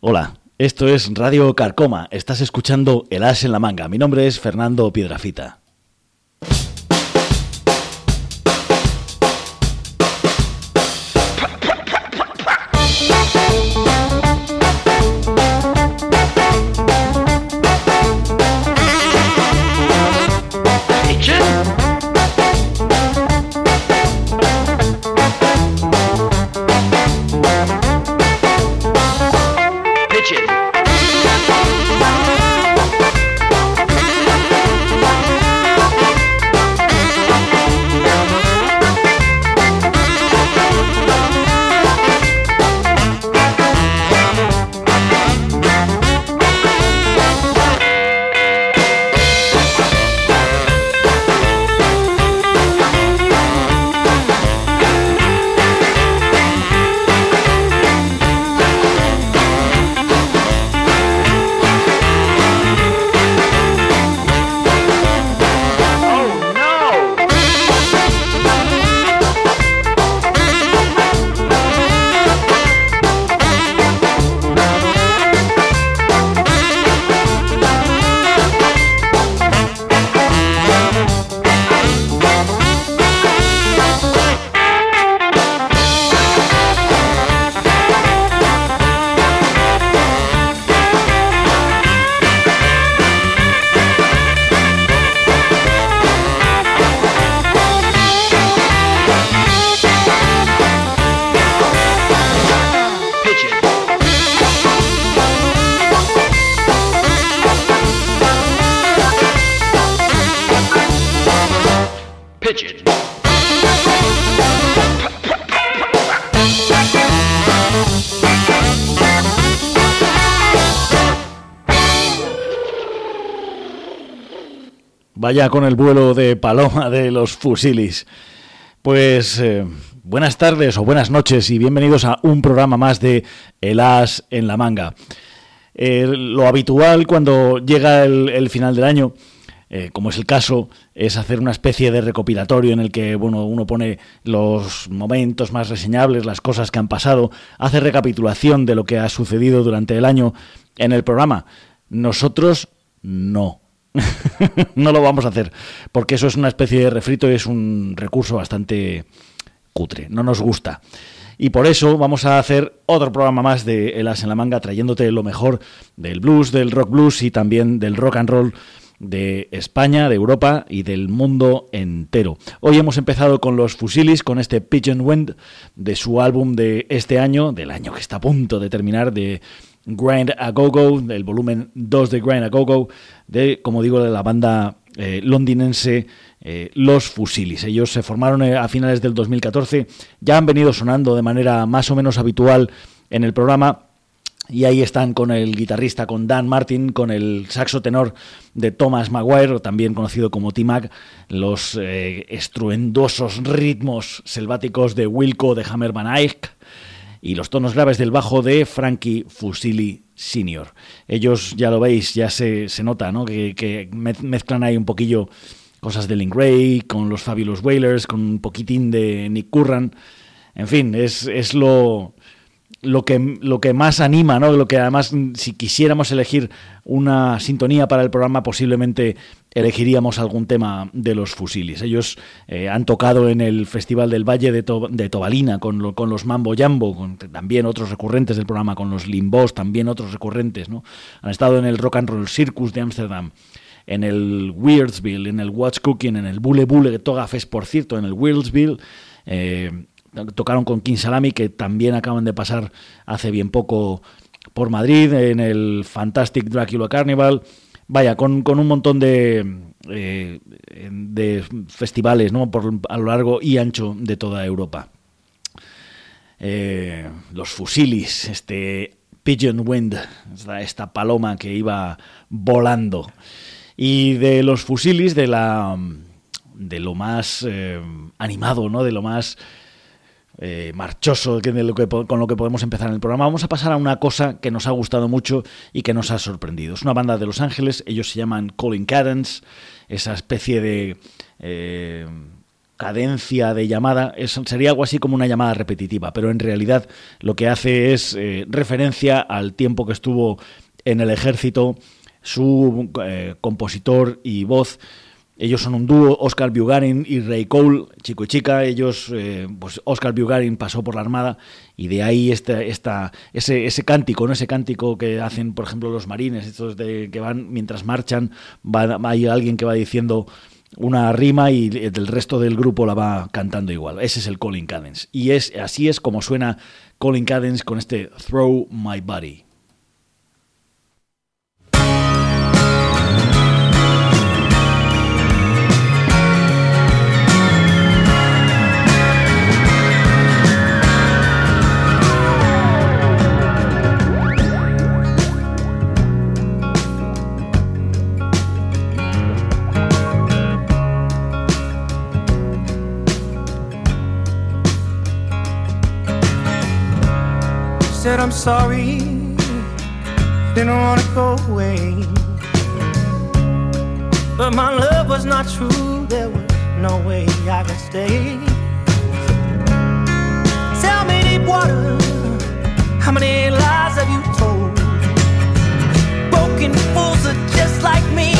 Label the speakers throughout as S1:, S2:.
S1: Hola, esto es Radio Carcoma. Estás escuchando El As en la Manga. Mi nombre es Fernando Piedrafita. Vaya con el vuelo de paloma de los fusilis. Pues eh, buenas tardes o buenas noches y bienvenidos a un programa más de El As en la manga. Eh, lo habitual cuando llega el, final del año, eh, como es el caso, es hacer una especie de recopilatorio en el que bueno, uno pone los momentos más reseñables, las cosas que han pasado, hace recapitulación de lo que ha sucedido durante el año en el programa. Nosotros no. no lo vamos a hacer, porque eso es una especie de refrito y es un recurso bastante cutre, no nos gusta. Y por eso vamos a hacer otro programa más de El As en la Manga, trayéndote lo mejor del blues, del rock blues y también del rock and roll de España, de Europa y del mundo entero. Hoy hemos empezado con los Fusilis, con este Pigeon Wind de su álbum de este año, del año que está a punto de terminar, de Grind a Go Go, del volumen 2 de Grind a Go Go, de, como digo, de la banda eh, londinense eh, Los Fusilis. Ellos se formaron eh, a finales del 2014, ya han venido sonando de manera más o menos habitual en el programa. Y ahí están con el guitarrista, con Dan Martin, con el saxo tenor de Thomas Maguire, también conocido como T-Mac, los estruendosos ritmos selváticos de Wilco de Hammer Van Eyck, y los tonos graves del bajo de Frankie Fusili Sr. Ellos, ya lo veis, ya se, se nota ¿no? que, mezclan ahí un poquillo cosas de Link Ray con los Fabulous Whalers, con un poquitín de Nick Curran. En fin, es, es lo, lo que, lo que más anima, ¿no? Lo que además, si quisiéramos elegir una sintonía para el programa, posiblemente elegiríamos algún tema de los fusilis. Ellos eh, han tocado en el Festival del Valle de, Tobalina con, con, los Mambo Jambo, con también otros recurrentes del programa, con los Limbos, también otros recurrentes, ¿no? Han estado en el Rock and Roll Circus de Ámsterdam, en el Weirdsville, en el Watch Cooking, en el Bule Bule Toga Fest, por cierto, en el Weirdsville. Eh, tocaron con King Salami, que también acaban de pasar hace bien poco por Madrid, en el Fantastic Dracula Carnival. Vaya, con, un montón de, eh, de festivales ¿no? por, a lo largo y ancho de toda Europa. Eh, los fusilis, este Pigeon Wind, esta, paloma que iba volando. Y de los fusilis, de la de lo más eh, animado, ¿no? de lo más eh, marchoso con lo que podemos empezar en el programa, vamos a pasar a una cosa que nos ha gustado mucho y que nos ha sorprendido. Es una banda de Los Ángeles, ellos se llaman Colin Cadence, esa especie de... Eh, cadencia de llamada, sería algo así como una llamada repetitiva, pero en realidad lo que hace es eh, referencia al tiempo que estuvo en el ejército su compositor y voz. Ellos son un dúo, Oscar Bugarin y Ray Cole, chico y chica. Ellos, eh, pues Oscar Bugarin pasó por la Armada y de ahí esta, esta, ese, ese cántico, ¿no? ese cántico que hacen, por ejemplo, los marines, estos de, que van mientras marchan, va, hay alguien que va diciendo una rima y el resto del grupo la va cantando igual. Ese es el Colin Cadence. Y es, así es como suena Colin Cadence con este Throw My Body.
S2: Sorry, didn't wanna go away. But my love was not true, there was no way I could stay. Tell me, deep water, how many lies have you told? Broken fools are just like me,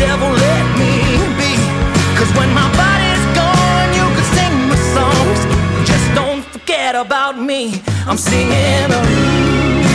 S2: devil let me be? Cause when my body's gone, you can sing my songs. Just don't forget about me. I'm singing a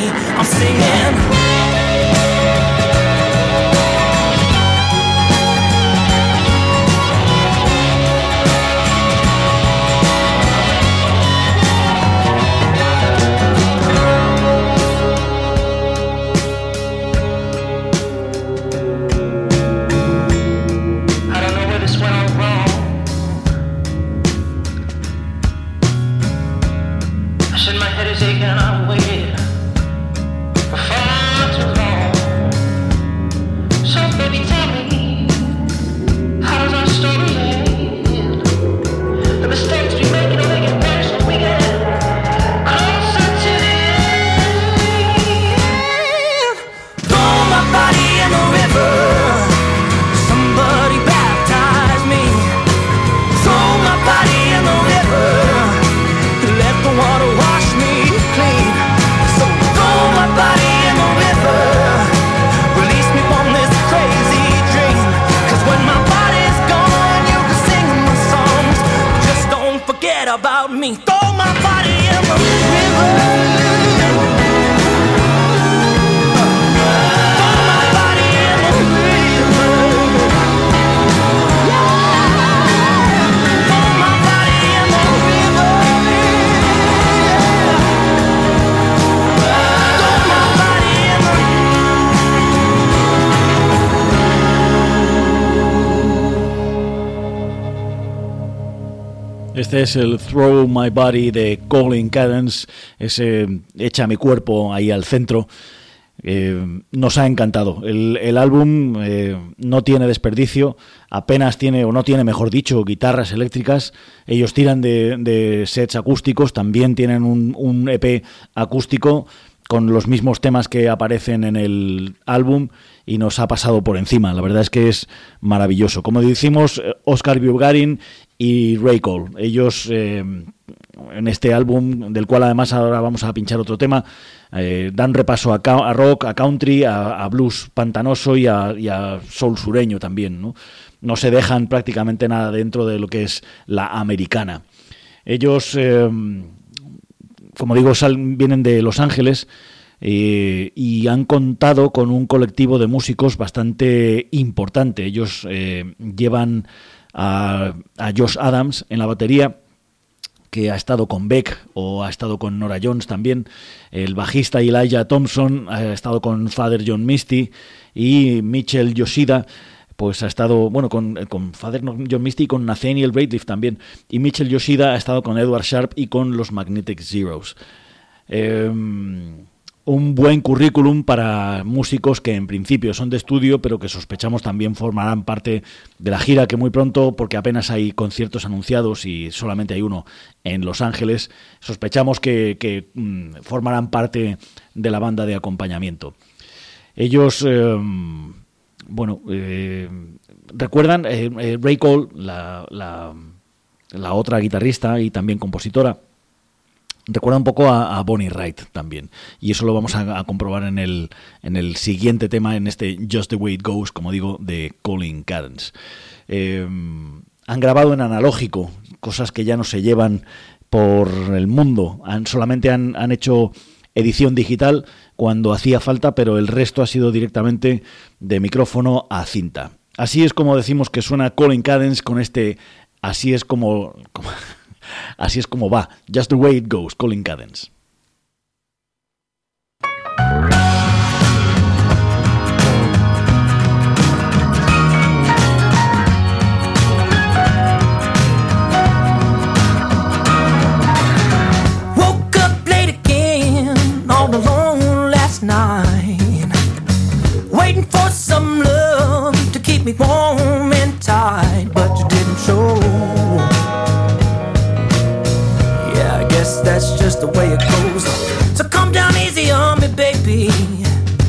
S2: I'm singing.
S1: Este es el Throw My Body de Colin Cadence, ese echa mi cuerpo ahí al centro. Eh, nos ha encantado. El, álbum eh, no tiene desperdicio, apenas tiene, o no tiene, mejor dicho, guitarras eléctricas. Ellos tiran de, sets acústicos, también tienen un, un, EP acústico con los mismos temas que aparecen en el álbum y nos ha pasado por encima. La verdad es que es maravilloso. Como decimos, eh, Oscar Bulgarin y Ray Cole. Ellos eh, en este álbum, del cual además ahora vamos a pinchar otro tema, eh, dan repaso a, rock, a country, a, blues pantanoso y a, soul sureño también. ¿no? no se dejan prácticamente nada dentro de lo que es la americana. Ellos, como digo, vienen de Los Ángeles eh, y han contado con un colectivo de músicos bastante importante. Ellos eh, llevan a, Josh Adams en la batería, que ha estado con Beck o ha estado con Nora Jones también. El bajista Elijah Thompson ha estado con Father John Misty y Mitchell Yoshida pues ha estado, bueno, con, con Father John Misty y con Nathaniel Braidlift también. Y Mitchell Yoshida ha estado con Edward Sharp y con los Magnetic Zeros. Eh, un buen currículum para músicos que en principio son de estudio, pero que sospechamos también formarán parte de la gira que muy pronto, porque apenas hay conciertos anunciados y solamente hay uno en Los Ángeles, sospechamos que, mm, formarán parte de la banda de acompañamiento. Ellos, em, bueno, eh, recuerdan eh, eh, Ray Cole, la, la otra guitarrista y también compositora, Recuerda un poco a, Bonnie Wright también. Y eso lo vamos a, comprobar en el, en el siguiente tema, en este Just the Way It Goes, como digo, de Colin Cadence. Eh, han grabado en analógico, cosas que ya no se llevan por el mundo. Han, solamente han, han hecho edición digital cuando hacía falta, pero el resto ha sido directamente de micrófono a cinta. Así es como decimos que suena Colin Cadence con este... Así es como Así es como va. Just the way it goes, Colin Cadence.
S2: Waiting for some love to keep me warm that's just the way it goes. So come down easy on me, baby.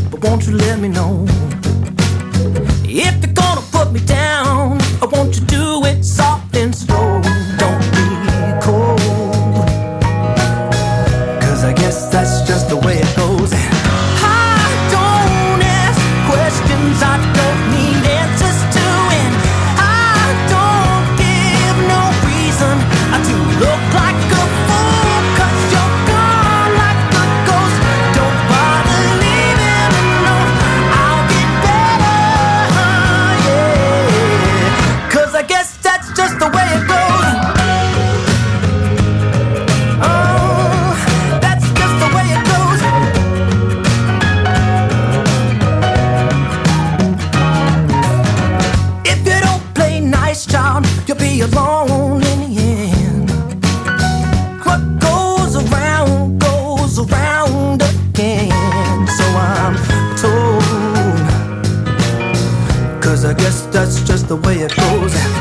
S2: But won't you let me know? If you're gonna put me down, I want you to could be alone in the end. What goes around goes around again. So I'm told. Cause I guess that's just the way it
S1: goes.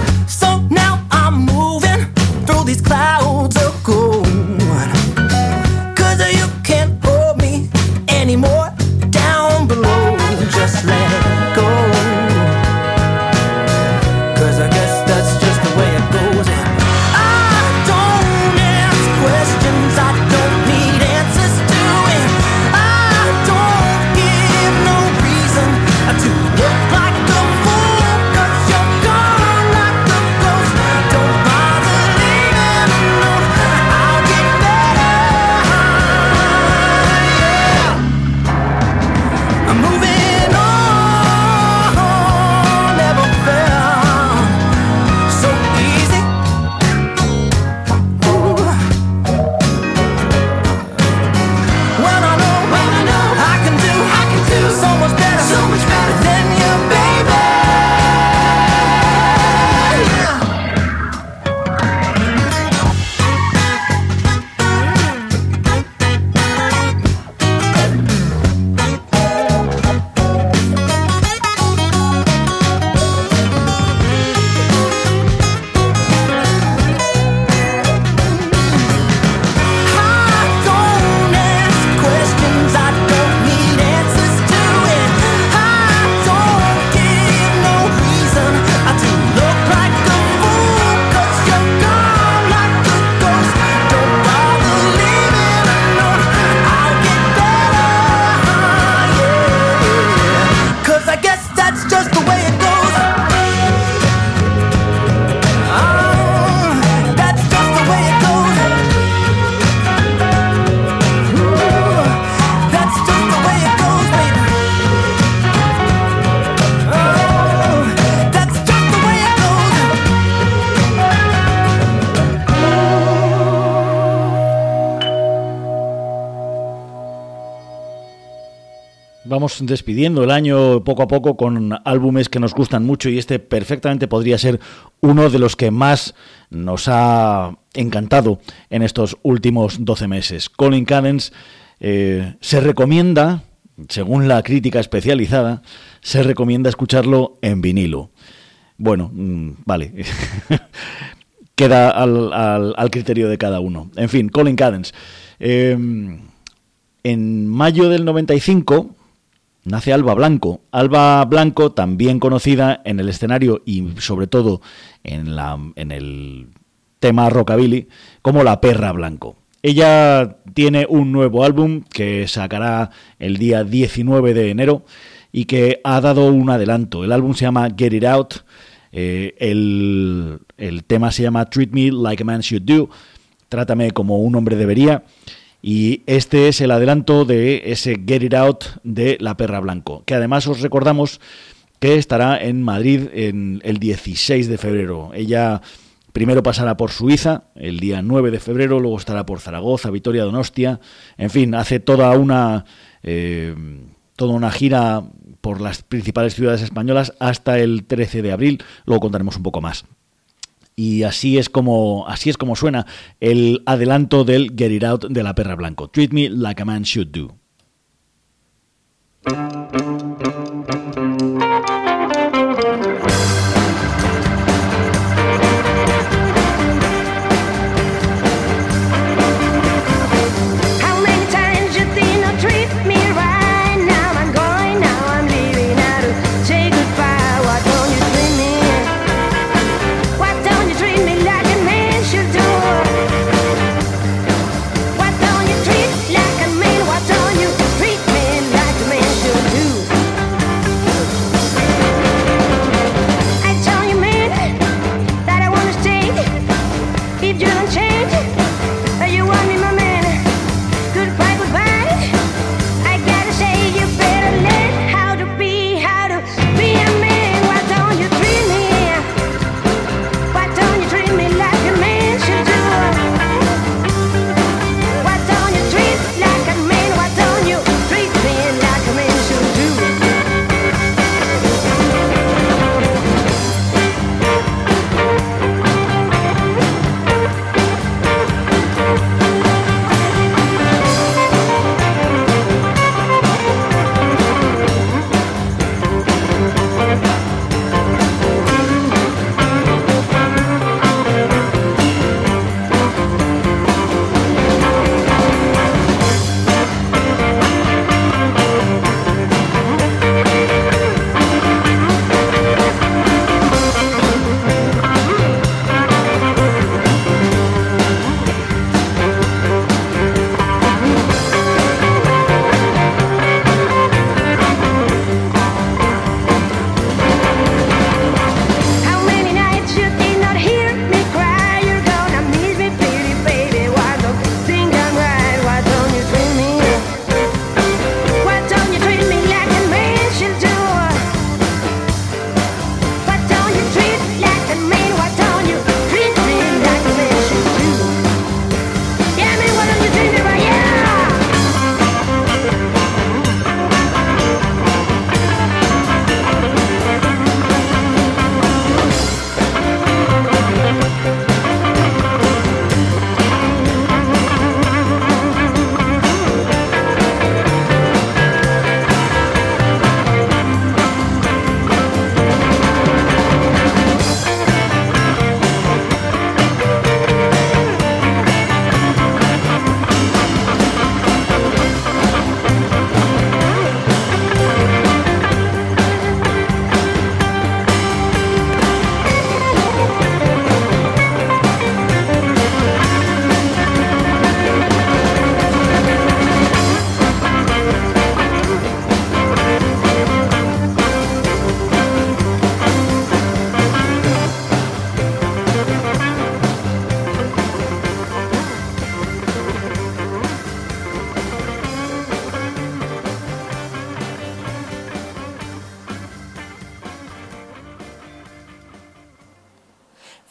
S1: Despidiendo el año poco a poco con álbumes que nos gustan mucho y este perfectamente podría ser uno de los que más nos ha encantado en estos últimos 12 meses. Colin Cadence eh, se recomienda, según la crítica especializada, se recomienda escucharlo en vinilo. Bueno, mm, vale. Queda al, criterio de cada uno. En fin, Colin Cadence. Em, en mayo del 95 nace Alba Blanco. Alba Blanco, también conocida en el escenario y sobre todo en, la, en el tema rockabilly, como La Perra Blanco. Ella tiene un nuevo álbum que sacará el día 19 de enero y que ha dado un adelanto. El álbum se llama Get It Out. Eh, el, el tema se llama Treat Me Like a Man Should Do. Trátame como un hombre debería. Y este es el adelanto de ese Get It Out de La Perra Blanco, que además os recordamos que estará en Madrid en el 16 de febrero. Ella primero pasará por Suiza el día 9 de febrero, luego estará por Zaragoza, Vitoria, Donostia, en fin, hace toda una, eh, toda una gira por las principales ciudades españolas hasta el 13 de abril, luego contaremos un poco más. Y así es como así es como suena el adelanto del Get It Out de la perra blanco. Treat me like a man should do.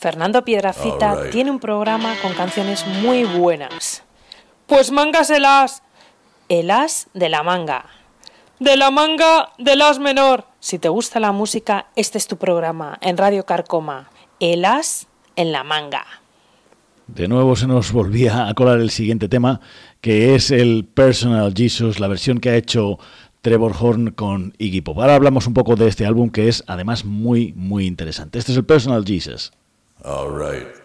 S3: Fernando Piedrafita tiene un programa con canciones muy buenas. Pues mángaselas. El as de la manga. de la manga del as menor. Si te gusta la música, este es tu programa en Radio Carcoma. El as en la manga.
S1: De nuevo se nos volvía a colar el siguiente tema, que es el Personal Jesus, la versión que ha hecho Trevor Horn con Iggy Pop. Ahora hablamos un poco de este álbum que es además muy, muy interesante. Este es el Personal Jesus.
S4: All right.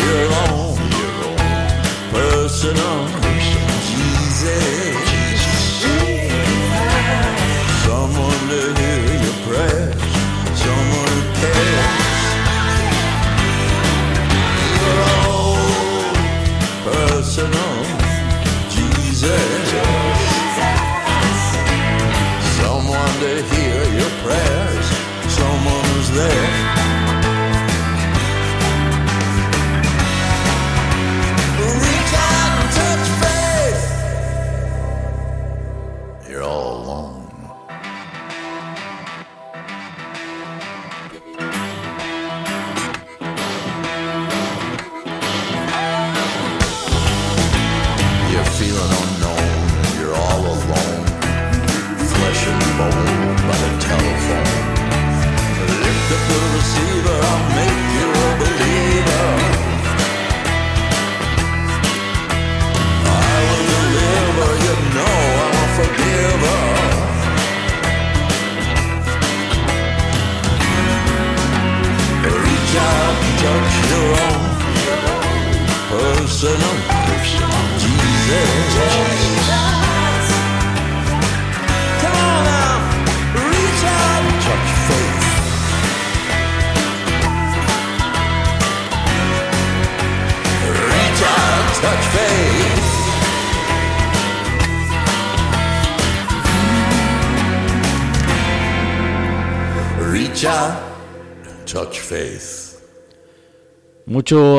S4: You're on your own personal.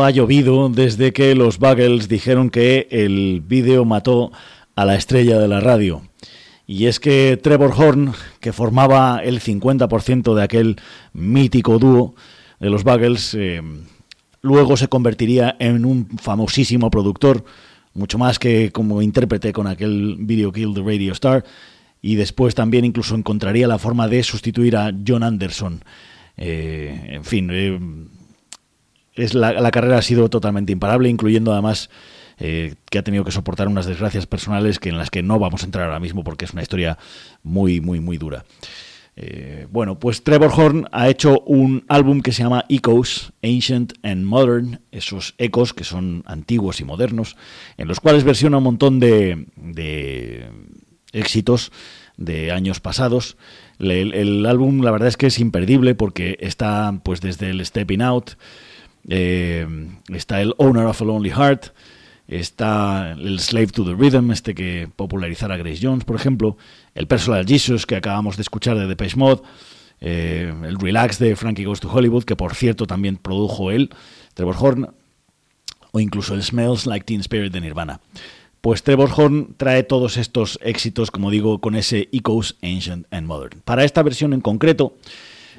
S1: Ha llovido desde que los Buggles dijeron que el vídeo mató a la estrella de la radio. Y es que Trevor Horn, que formaba el 50% de aquel mítico dúo de los Buggles, eh, luego se convertiría en un famosísimo productor, mucho más que como intérprete con aquel video Kill the Radio Star, y después también incluso encontraría la forma de sustituir a John Anderson. Eh, en fin, eh, es la, la, carrera ha sido totalmente imparable, incluyendo además eh, que ha tenido que soportar unas desgracias personales que en las que no vamos a entrar ahora mismo porque es una historia muy, muy, muy dura. Eh, bueno, pues Trevor Horn ha hecho un álbum que se llama Echoes, Ancient and Modern, esos ecos que son antiguos y modernos, en los cuales versiona un montón de, de éxitos de años pasados. El, el, álbum, la verdad es que es imperdible porque está, pues, desde el Stepping Out, eh, está el Owner of a Lonely Heart, está el Slave to the Rhythm, este que popularizara Grace Jones, por ejemplo, el Personal Jesus que acabamos de escuchar de Depeche Mode, eh, el Relax de Frankie Goes to Hollywood, que por cierto también produjo él, Trevor Horn, o incluso el Smells Like Teen Spirit de Nirvana. Pues Trevor Horn trae todos estos éxitos, como digo, con ese Echoes Ancient and Modern. Para esta versión en concreto,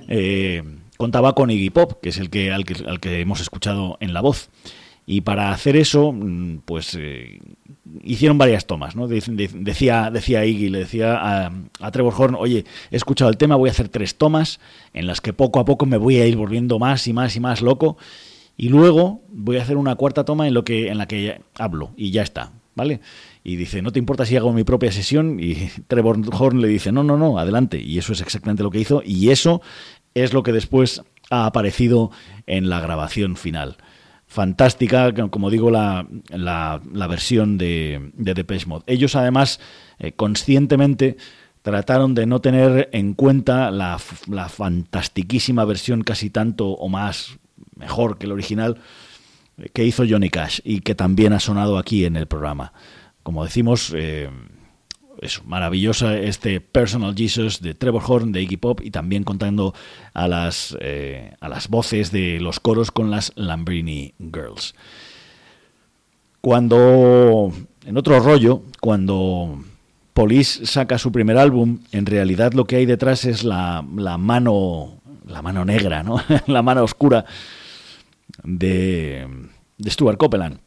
S1: eh, contaba con Iggy Pop, que es el que al, que al que hemos escuchado en la voz. Y para hacer eso, mm, pues eh, hicieron varias tomas, ¿no? De- de- decía, decía Iggy, le decía a, a Trevor Horn, oye, he escuchado el tema, voy a hacer tres tomas en las que poco a poco me voy a ir volviendo más y más y más loco. Y luego voy a hacer una cuarta toma en, lo que, en la que hablo y ya está, ¿vale? Y dice, ¿no te importa si hago mi propia sesión? Y Trevor Horn le dice, no, no, no, adelante. Y eso es exactamente lo que hizo y eso es lo que después ha aparecido en la grabación final. Fantástica, como digo, la, la, versión de, de Depeche Mode. Ellos además eh, conscientemente trataron de no tener en cuenta la, la fantastiquísima versión casi tanto o más mejor que el original que hizo Johnny Cash y que también ha sonado aquí en el programa. Como decimos, eh, es maravillosa este Personal Jesus de Trevor Horn de Iggy Pop y también contando a las, eh, a las voces de los coros con las Lambrini Girls. Cuando, en otro rollo, cuando Police saca su primer álbum, en realidad lo que hay detrás es la, la mano, la mano negra, ¿no? la mano oscura de, de Stuart Copeland.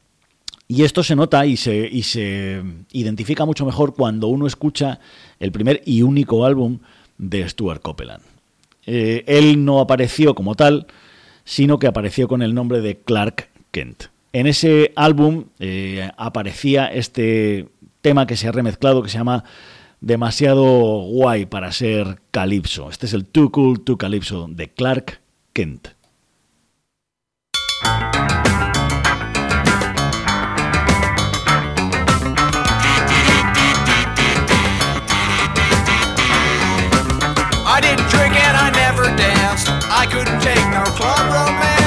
S1: Y esto se nota y se, identifica mucho mejor cuando uno escucha el primer y único álbum de Stuart Copeland. Eh, él no apareció como tal, sino que apareció con el nombre de Clark Kent. En ese álbum eh, aparecía este tema que se ha remezclado que se llama Demasiado guay para ser Calypso. Este es el Too Cool to Calypso de Clark Kent.
S5: Take no club romance.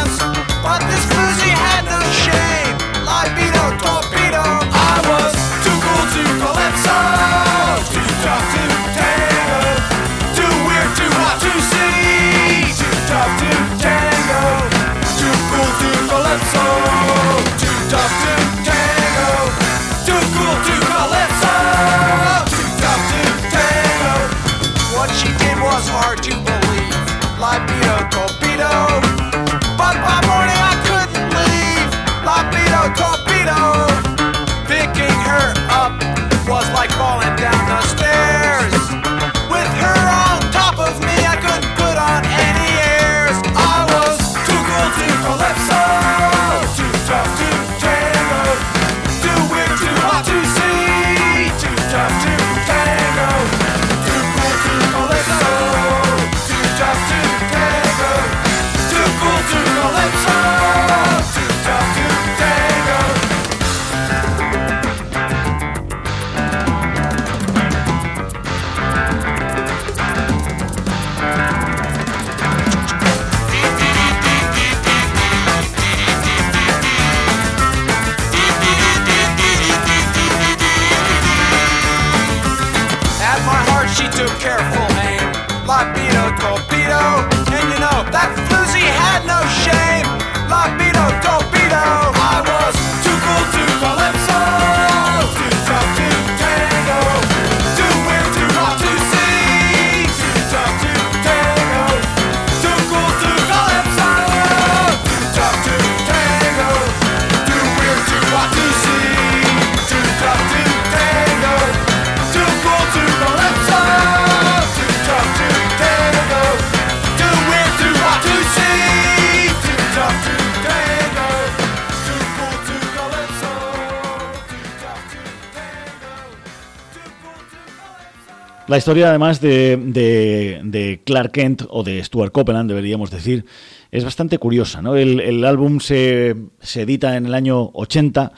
S1: La historia, además de, de- Clark Kent o de Stuart Copeland, deberíamos decir, es bastante curiosa. ¿no? El, álbum se, se edita en el año 80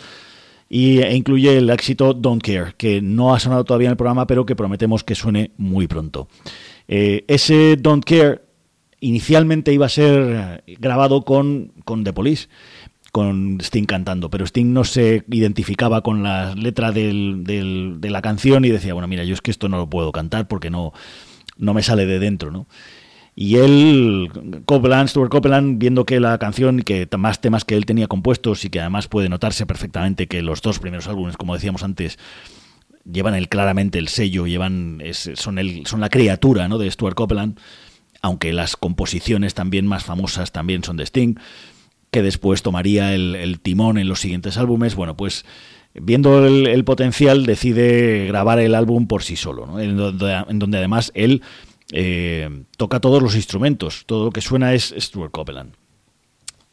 S1: y, e incluye el éxito Don't Care, que no ha sonado todavía en el programa, pero que prometemos que suene muy pronto. Eh, ese Don't Care inicialmente iba a ser grabado con, con The Police, con Sting cantando, pero Sting no se identificaba con la letra del- de la canción y decía, bueno, mira, yo es que esto no lo puedo cantar porque no, no me sale de dentro, ¿no? Y él, Copeland, Stuart Copeland, viendo que la canción, que más temas que él tenía compuestos y que además puede notarse perfectamente que los dos primeros álbumes, como decíamos antes, llevan el, claramente el sello, llevan son, el, son la criatura ¿no? de Stuart Copeland, aunque las composiciones también más famosas también son de Sting, que después tomaría el, timón en los siguientes álbumes. Bueno, pues viendo el, potencial decide grabar el álbum por sí solo, ¿no? en, donde, en donde además él eh, toca todos los instrumentos, todo lo que suena es Stuart Copeland.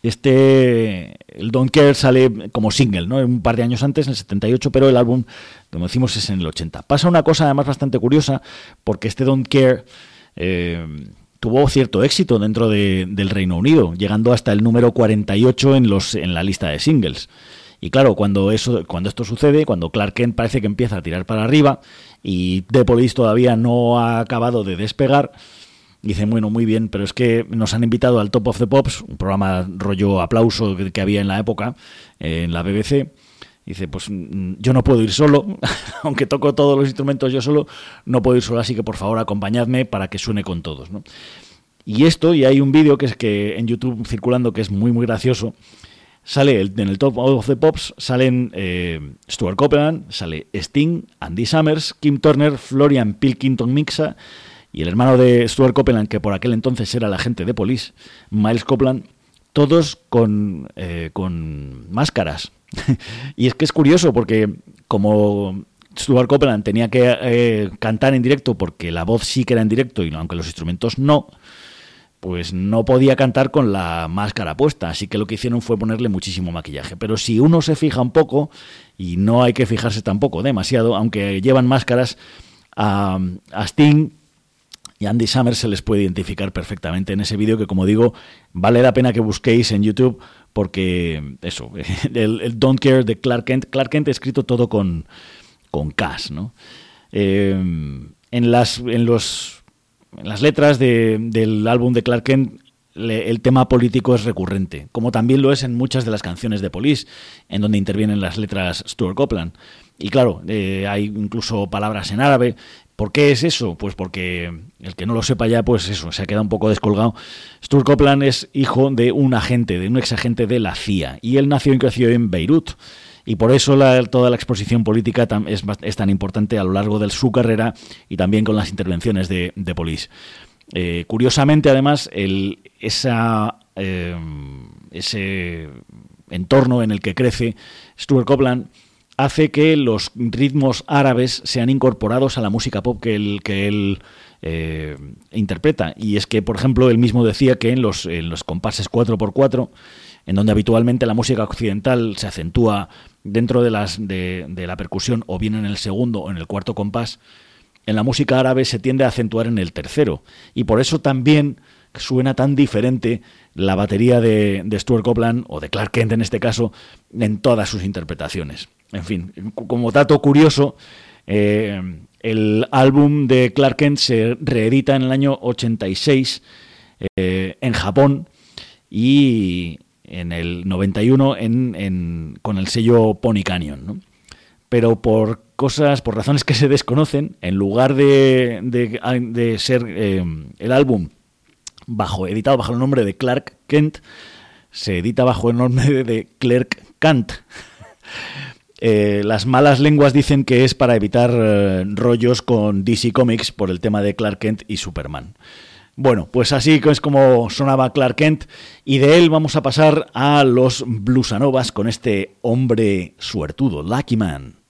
S1: Este, el Don't Care sale como single, ¿no? Un par de años antes, en el 78, pero el álbum, como decimos, es en el 80. Pasa una cosa además bastante curiosa, porque este Don't Care eh, tuvo cierto éxito dentro de- del Reino Unido, llegando hasta el número 48 en, los, en la lista de singles. Y claro, cuando, eso, cuando esto sucede, cuando Clark Kent parece que empieza a tirar para arriba y The Police todavía no ha acabado de despegar, dicen, bueno, muy bien, pero es que nos han invitado al Top of the Pops, un programa rollo aplauso que, que había en la época, eh, en la BBC. Dice, pues mm, yo no puedo ir solo, aunque toco todos los instrumentos yo solo, no puedo ir solo, así que por favor acompañadme para que suene con todos. ¿no? Y esto, y hay un vídeo que es que en YouTube circulando que es muy muy gracioso. Sale en el Top of the Pops, salen eh, Stuart Copeland, sale Sting, Andy Summers, Kim Turner, Florian Pilkington Mixa y el hermano de Stuart Copeland, que por aquel entonces era el agente de Police, Miles Copeland, todos con, eh, con máscaras. y es que es curioso porque como Stuart Copeland tenía que eh, cantar en directo porque la voz sí que era en directo y aunque los instrumentos no, pues no podía cantar con la máscara puesta, así que lo que hicieron fue ponerle muchísimo maquillaje. Pero si uno se fija un poco, y no hay que fijarse tampoco demasiado, aunque llevan máscaras, a, a Sting y Andy Summers se les puede identificar perfectamente en ese vídeo que, como digo, vale la pena que busquéis en YouTube porque eso, el, Don't Care de Clark Kent, Clark Kent escrito todo con, con Cash, ¿no? Eh, en, las, en, los, en las letras de- del álbum de Clark Kent el tema político es recurrente, como también lo es en muchas de las canciones de Police, en donde intervienen las letras Stuart Copeland. Y claro, eh, hay incluso palabras en árabe. ¿Por qué es eso? Pues porque el que no lo sepa ya, pues eso, se ha quedado un poco descolgado. Stuart Copeland es hijo de un agente, de un ex agente de la CIA, y él nació y creció en Beirut. Y por eso toda la exposición política es, tan importante a lo largo de su carrera y también con las intervenciones de, de Police. Eh, curiosamente, además, eh, ese entorno en el que crece Stuart Copeland hace que los ritmos árabes sean incorporados a la música pop que él, eh, interpreta. Y es que, por ejemplo, él mismo decía que en los, compases 4x4, en donde habitualmente la música occidental se acentúa dentro de, las, de la percusión o bien en el segundo o en el cuarto compás, en la música árabe se tiende a acentuar en el tercero. Y por eso también suena tan diferente la batería de, de Stuart Copeland, o de Clark Kent en este caso, en todas sus interpretaciones. En fin, como dato curioso, eh, el álbum de Clark Kent se reedita en el año 86 eh, en Japón y en el 91 en, en- con el sello Pony Canyon. pero por cosas, por razones que se desconocen, en lugar de, de- de ser eh, el álbum bajo, editado bajo el nombre de Clark Kent, se edita bajo el nombre de Clark Kant. Eh, las malas lenguas dicen que es para evitar eh, rollos con DC Comics por el tema de Clark Kent y Superman. Bueno, pues así es como sonaba Clark Kent y de él vamos a pasar a los bluesanovas con este hombre suertudo, Lucky Man.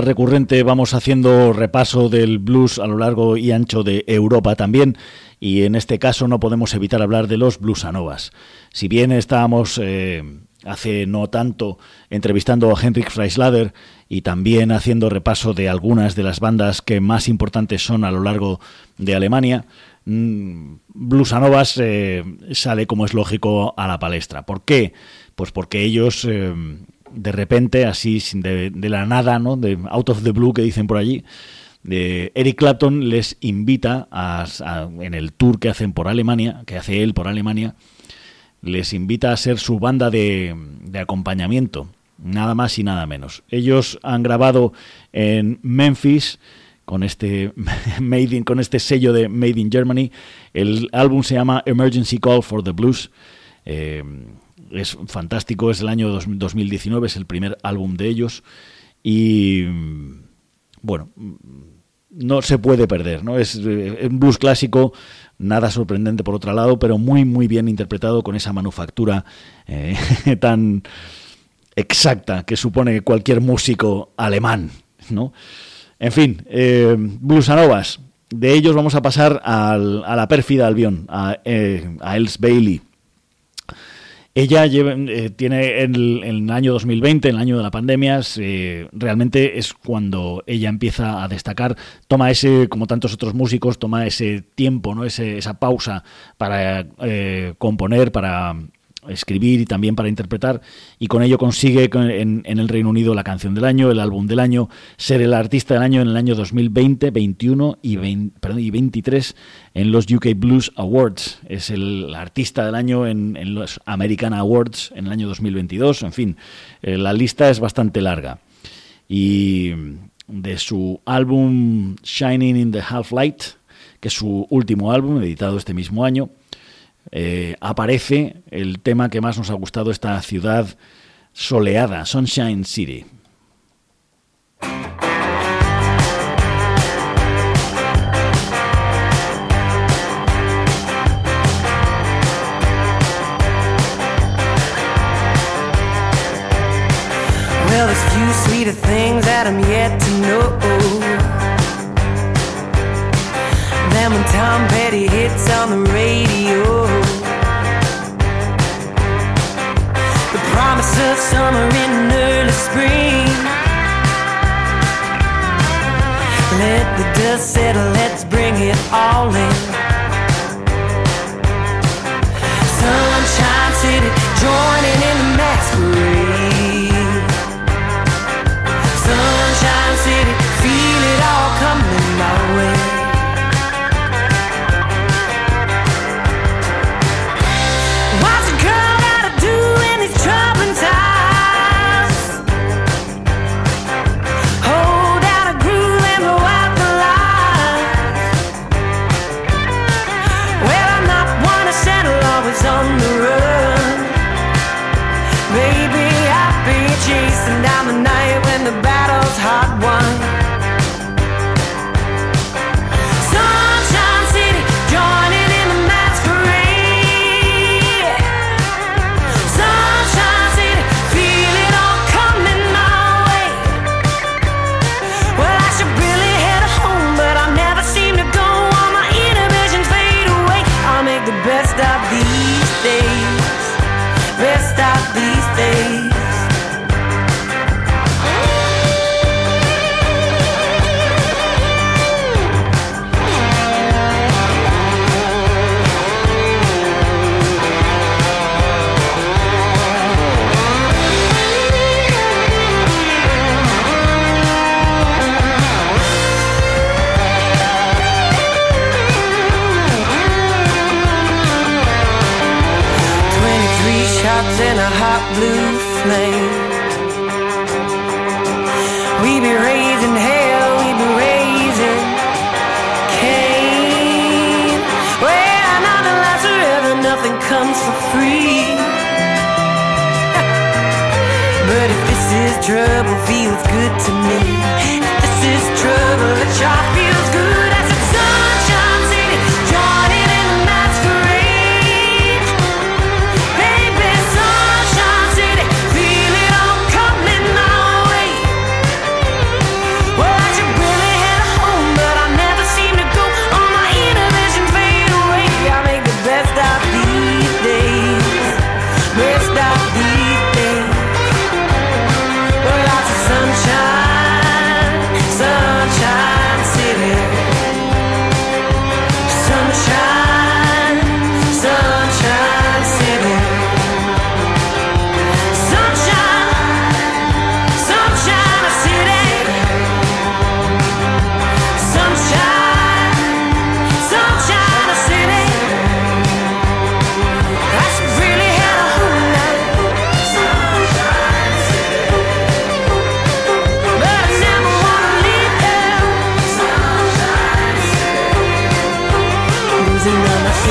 S1: Recurrente vamos haciendo repaso del blues a lo largo y ancho de Europa también, y en este caso no podemos evitar hablar de los bluesanovas. Si bien estábamos eh, hace no tanto entrevistando a Henrik Freislader y también haciendo repaso de algunas de las bandas que más importantes son a lo largo de Alemania, mm, Bluesanovas eh, sale como es lógico a la palestra. ¿Por qué? Pues porque ellos eh, de repente, así de, de, la nada, ¿no? de out of the blue que dicen por allí, de Eric Clapton les invita a, en el tour que hacen por Alemania, que hace él por Alemania, les invita a ser su banda de, de acompañamiento, nada más y nada menos. Ellos han grabado en Memphis con este made in, con este sello de Made in Germany. El álbum se llama Emergency Call for the Blues. Eh, es fantástico, es el año 2019, es el primer álbum de ellos y bueno, no se puede perder, ¿no? Es un blues clásico, nada sorprendente por otro lado, pero muy muy bien interpretado con esa manufactura eh, tan exacta que supone cualquier músico alemán, ¿no? En fin, eh, Bluesanovas. De ellos vamos a pasar a la pérfida Albion, a, eh, a Els Bailey. Ella lleva, eh, tiene en el, el, año 2020, en el año de la pandemia, eh, realmente es cuando ella empieza a destacar, toma ese, como tantos otros músicos, toma ese tiempo, ¿no? ese, esa pausa para eh, componer, para escribir y también para interpretar y con ello consigue en, el Reino Unido la canción del año, el álbum del año, ser el artista del año en el año 2020, 21 y, 20, perdón, y 23 en los UK Blues Awards. Es el artista del año en, en los American Awards en el año 2022. En fin, eh, la lista es bastante larga. Y de su álbum Shining in the Half Light, que es su último álbum editado este mismo año, eh, aparece el tema que más nos ha gustado, esta ciudad soleada, Sunshine City.
S6: Well, that I'm yet to know when Tom Petty hits on the radio. The promise of summer in early spring. Let the dust settle, let's bring it all in. Sunshine City, joining in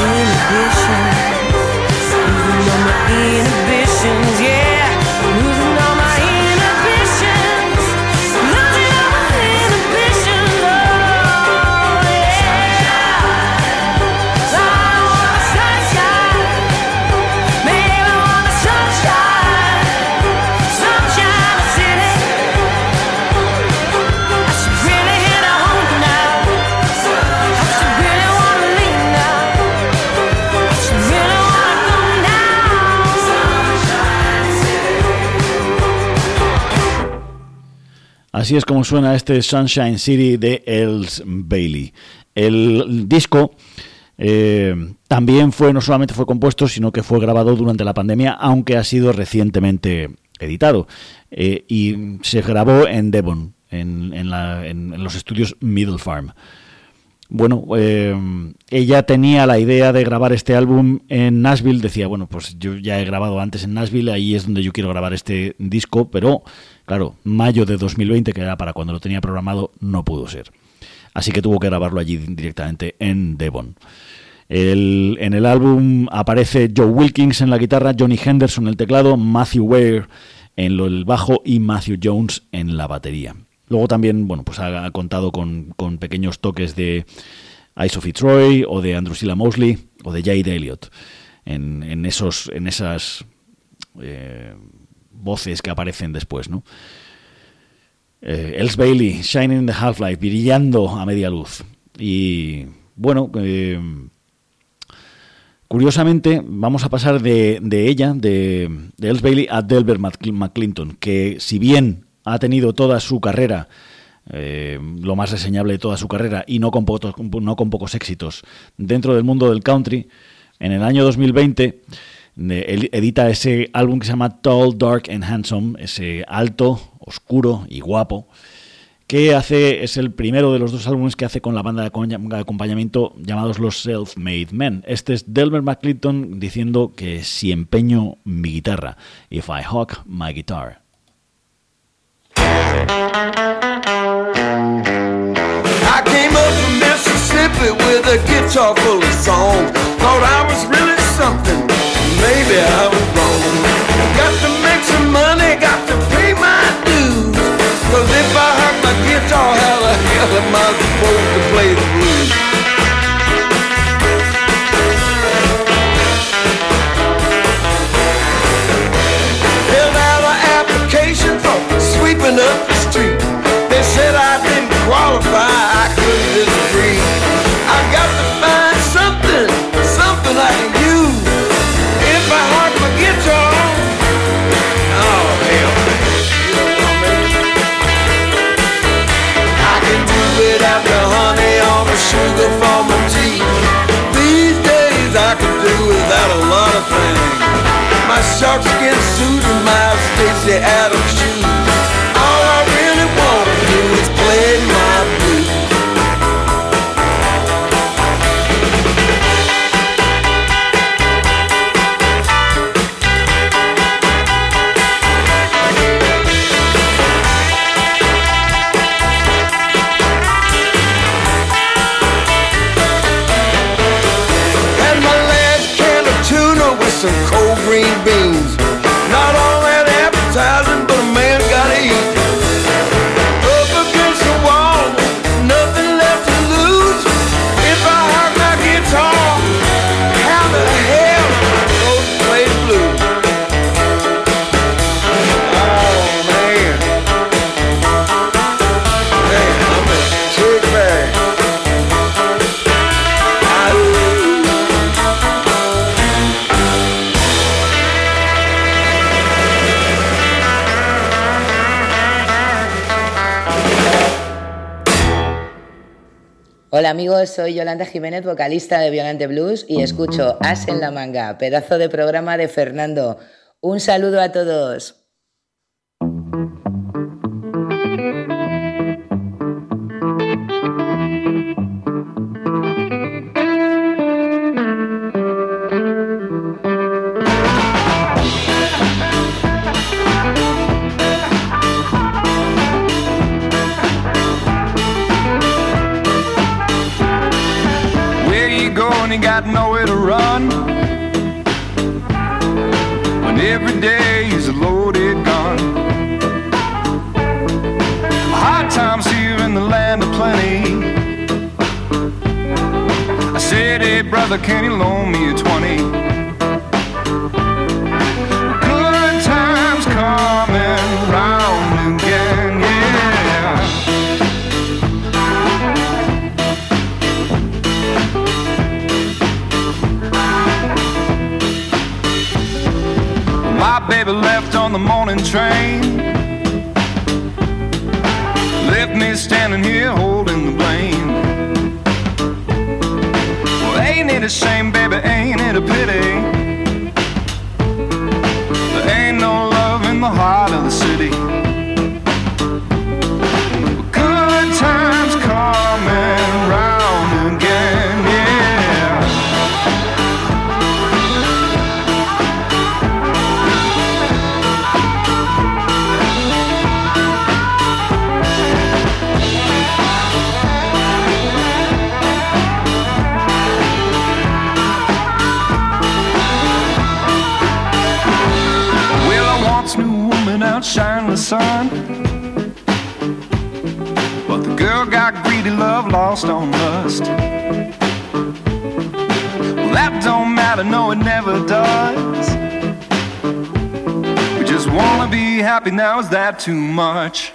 S6: inhibitions. Losing all my inhibitions, yeah.
S1: Así es como suena este Sunshine City de Els Bailey. El disco eh, también fue, no solamente fue compuesto, sino que fue grabado durante la pandemia, aunque ha sido recientemente editado. Eh, y se grabó en Devon, en, los estudios Middle Farm. Bueno, eh, ella tenía la idea de grabar este álbum en Nashville. Decía, bueno, pues yo ya he grabado antes en Nashville, ahí es donde yo quiero grabar este disco, pero claro, mayo de 2020, que era para cuando lo tenía programado, no pudo ser. Así que tuvo que grabarlo allí directamente en Devon. El- en el álbum aparece Joe Wilkins en la guitarra, Johnny Henderson en el teclado, Matthew Ware en lo- el bajo y Matthew Jones en la batería. Luego también, bueno, pues ha, contado con, con pequeños toques de Ice Troy o de Andrew Silla Mosley o de Jade Elliott en, en esos, en esas eh, voces que aparecen después, ¿no? Eh, Els Bailey, Shining in the Half-Life, brillando a media luz. Y bueno, eh, curiosamente vamos a pasar de, de ella, de, de Els Bailey, a Delbert Mc- McClinton, que si bien ha tenido toda su carrera, eh, lo más reseñable de toda su carrera, y no con, pocos, no con pocos éxitos, dentro del mundo del country, en el año 2020 de- edita ese álbum que se llama Tall, Dark and Handsome, ese alto, oscuro y guapo, que hace es el primero de los dos álbumes que hace con la banda de acompañ- de acompañamiento llamados los Self-Made Men. Este es Delbert McClinton diciendo que si empeño mi guitarra, if I hawk my guitar.
S5: Thought I was really something. Maybe I was wrong. Got to make some money, got to pay my dues. Cause if I hurt my guitar, how the hell am I supposed to play the blues? Filled out an application for sweeping up the street. They said I didn't qualify, I couldn't disagree. My sharkskin suit and my Stacey Adams shoes. All I really want to do is play my blues. Had my some cold green beans.
S7: Soy Yolanda Jiménez, vocalista de Violante Blues y escucho As en la manga, pedazo de programa de Fernando. Un saludo a todos.
S5: Brother, can you loan me a 20? Good times coming round again, yeah. My baby left on the morning train. Left me standing here holding the blame. Ain't it a shame, baby? Ain't it a pity? Sun. But the girl got greedy, love lost on lust. Well, that don't matter, no, it never does. We just wanna be happy now, is that too much?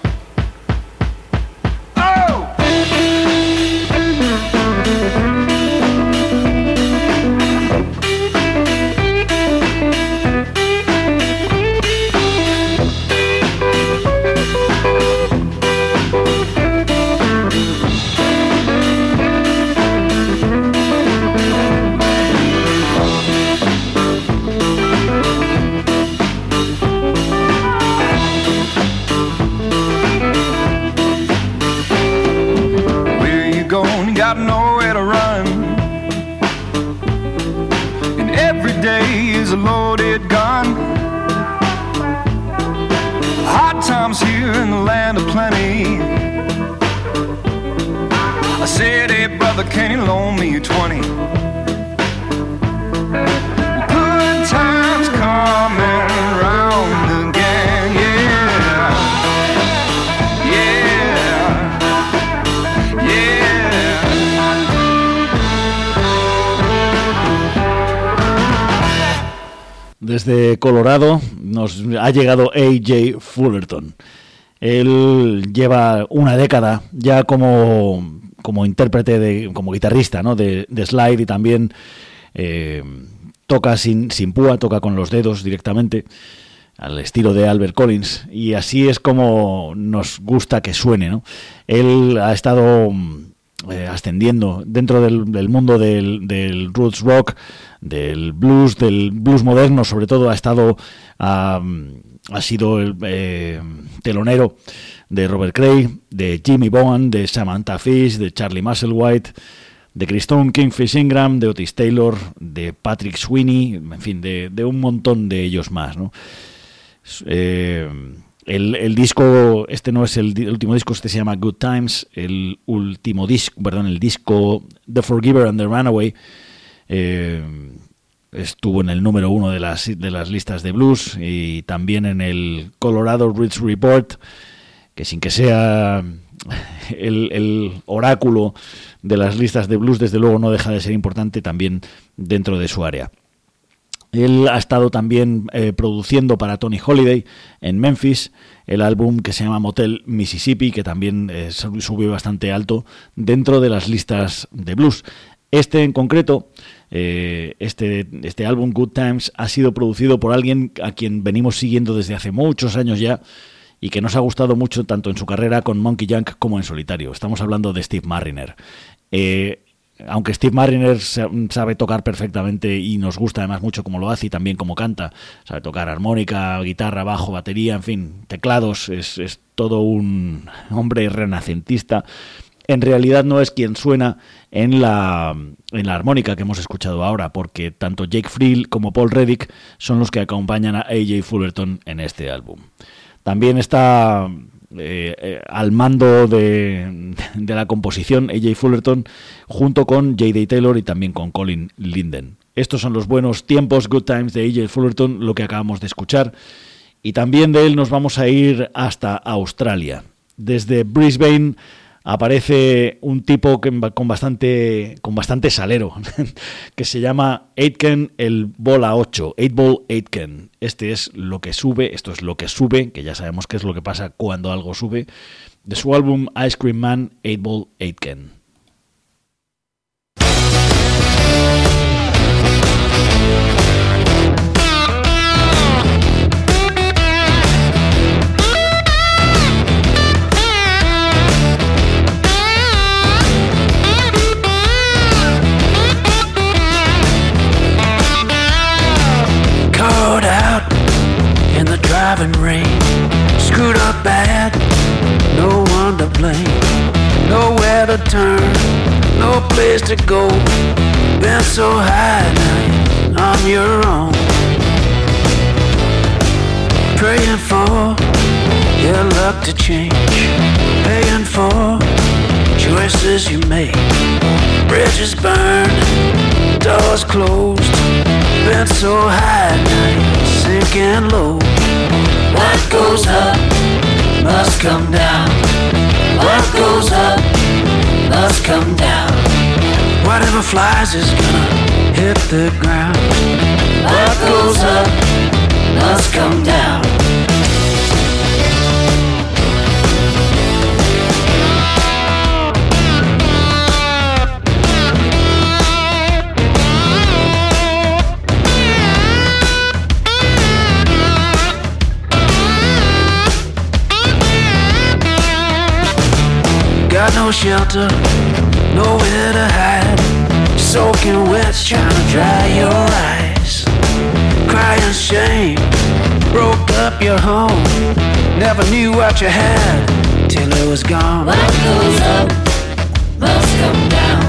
S5: Can you loan me a 20? Good times coming round again, yeah. Yeah. Yeah.
S1: Desde Colorado nos ha llegado AJ Fullerton. Él lleva una década ya como, como intérprete, de, como guitarrista ¿no? de, de slide y también eh, toca sin, sin púa, toca con los dedos directamente, al estilo de Albert Collins. Y así es como nos gusta que suene. ¿no? Él ha estado eh, ascendiendo dentro del, mundo del, del roots rock, del blues, del blues moderno, sobre todo ha estado ah, ha sido el eh, telonero de Robert Cray, de Jimmy Bowen, de Samantha Fish, de Charlie Musselwhite, de Christone Kingfish Ingram, de Otis Taylor, de Patrick Sweeney, en fin, de, un montón de ellos más, ¿no? Eh, el, disco, este no es el, último disco, este se llama Good Times. El último disco, perdón, el disco The Forgiver and the Runaway eh, estuvo en el número uno de las, de las listas de blues y también en el Colorado Roots Report, que sin que sea el, oráculo de las listas de blues, desde luego no deja de ser importante también dentro de su área. Él ha estado también eh, produciendo para Tony Holiday en Memphis el álbum que se llama Motel Mississippi, que también eh, sub- subió bastante alto dentro de las listas de blues. Este en concreto, eh, este, este álbum Good Times, ha sido producido por alguien a quien venimos siguiendo desde hace muchos años ya y que nos ha gustado mucho tanto en su carrera con Monkey Junk como en solitario. Estamos hablando de Steve Marriner. Eh, aunque Steve Marriner sa- sabe tocar perfectamente y nos gusta además mucho como lo hace y también como canta, sabe tocar armónica, guitarra, bajo, batería, en fin, teclados, es, es todo un hombre renacentista. En realidad no es quien suena en la, en la armónica que hemos escuchado ahora, porque tanto Jake Friel como Paul Reddick son los que acompañan a AJ Fullerton en este álbum. También está eh, eh, al mando de, de la composición AJ Fullerton, junto con J.D. Taylor y también con Colin Linden. Estos son los buenos tiempos, Good Times de AJ Fullerton, lo que acabamos de escuchar. Y también de él nos vamos a ir hasta Australia. Desde Brisbane aparece un tipo con bastante, con bastante salero, que se llama Aitken el Bola 8, 8 Ball Aitken. Este es lo que sube, esto es lo que sube, que ya sabemos qué es lo que pasa cuando algo sube, de su álbum Ice Cream Man, 8 Ball Aitken.
S8: Driving rain. Screwed up bad, no one to blame. Nowhere to turn, no place to go. Been so high now on your own. Praying for your luck to change. Paying for choices you make. Bridges burned, doors closed. Been so high now you're sinking low. What goes up must come down. What goes up must come down. Whatever flies is gonna hit the ground. What goes up must come down. No shelter, nowhere to hide. Soaking wet, trying to dry your eyes. Crying shame, broke up your home. Never knew what you had till it was gone. What goes up must come down.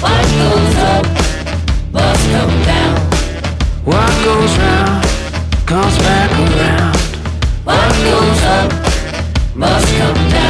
S8: What goes up must come down. What goes round comes back around. What goes up must come down.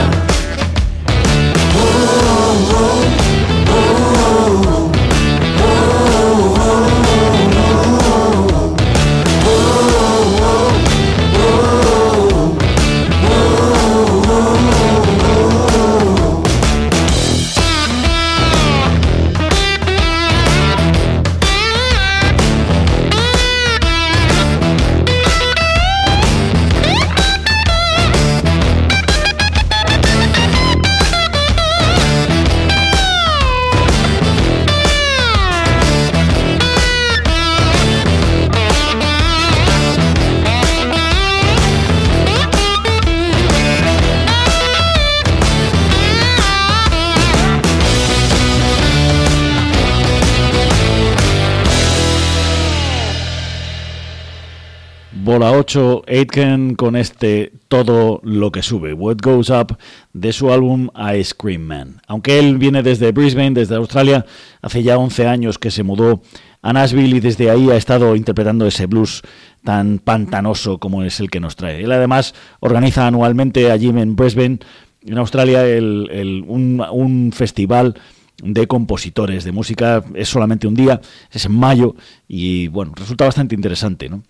S1: Bola 8, Aitken con este Todo lo que sube, What Goes Up, de su álbum Ice Cream Man. Aunque él viene desde Brisbane, desde Australia, hace ya 11 años que se mudó a Nashville y desde ahí ha estado interpretando ese blues tan pantanoso como es el que nos trae. Él además organiza anualmente allí en Brisbane, en Australia, el- un festival de compositores de música. Es solamente un día, es en mayo y bueno, resulta bastante interesante, ¿no?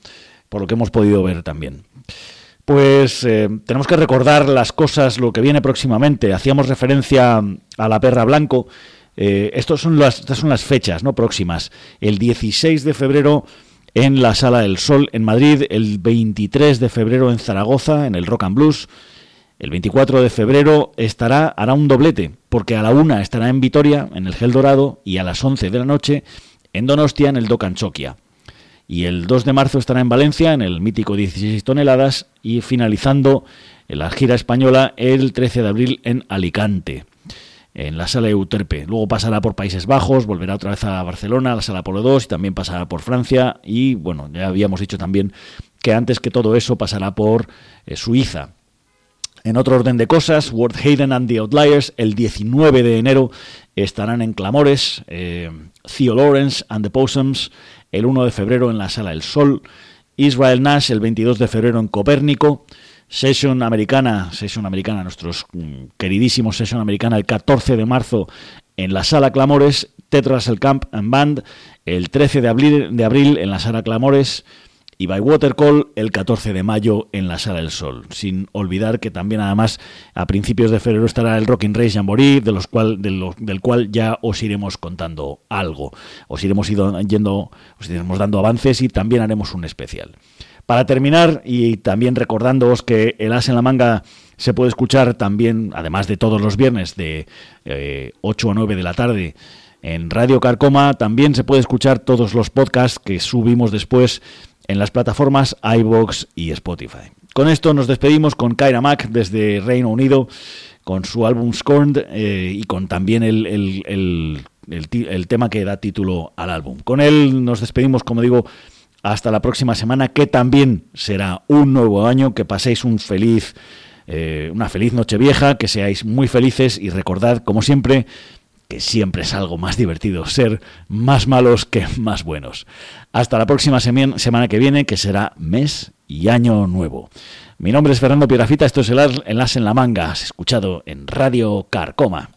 S1: Por lo que hemos podido ver también. Pues eh, tenemos que recordar las cosas, lo que viene próximamente. Hacíamos referencia a la perra blanco. Eh, estos son las, estas son las fechas ¿no? próximas. El 16 de febrero en la Sala del Sol en Madrid, el 23 de febrero en Zaragoza, en el Rock and Blues. El 24 de febrero estará, hará un doblete, porque a la una estará en Vitoria, en el Gel Dorado, y a las 11 de la noche en Donostia, en el Docanchoquia. Y el 2 de marzo estará en Valencia, en el mítico 16 toneladas, y finalizando en la gira española el 13 de abril en Alicante, en la sala Euterpe. Luego pasará por Países Bajos, volverá otra vez a Barcelona, a la sala Polo 2, y también pasará por Francia, y bueno, ya habíamos dicho también que antes que todo eso pasará por eh, Suiza. En otro orden de cosas, World Hayden and the Outliers el 19 de enero estarán en Clamores, eh, Theo Lawrence and the Possums el 1 de febrero en la Sala El Sol, Israel Nash el 22 de febrero en Copérnico, Session Americana, Session Americana, nuestros mm, queridísimos Session Americana, el 14 de marzo en la Sala Clamores, Tetras el Camp and Band, el 13 de abril, de abril en la Sala Clamores y By Watercall el 14 de mayo en la Sala del Sol. Sin olvidar que también además a principios de febrero estará el Rocking Race Jamboree, de los cual, de del cual ya os iremos contando algo. Os iremos ido- yendo, os iremos dando avances y también haremos un especial. Para terminar, y también recordándoos que el As en la Manga se puede escuchar también, además de todos los viernes de eh, 8 a 9 de la tarde, en Radio Carcoma, también se puede escuchar todos los podcasts que subimos después en las plataformas iBox y Spotify. Con esto nos despedimos con Kyra Mack desde Reino Unido, con su álbum Scorned eh, y con también el, el- el- el tema que da título al álbum. Con él nos despedimos, como digo, hasta la próxima semana, que también será un nuevo año, que paséis un feliz, eh, una feliz noche vieja, que seáis muy felices y recordad, como siempre, que siempre es algo más divertido ser más malos que más buenos. Hasta la próxima semana que viene, que será mes y año nuevo. Mi nombre es Fernando Pierafita, esto es el As en la Manga, has escuchado en Radio Carcoma.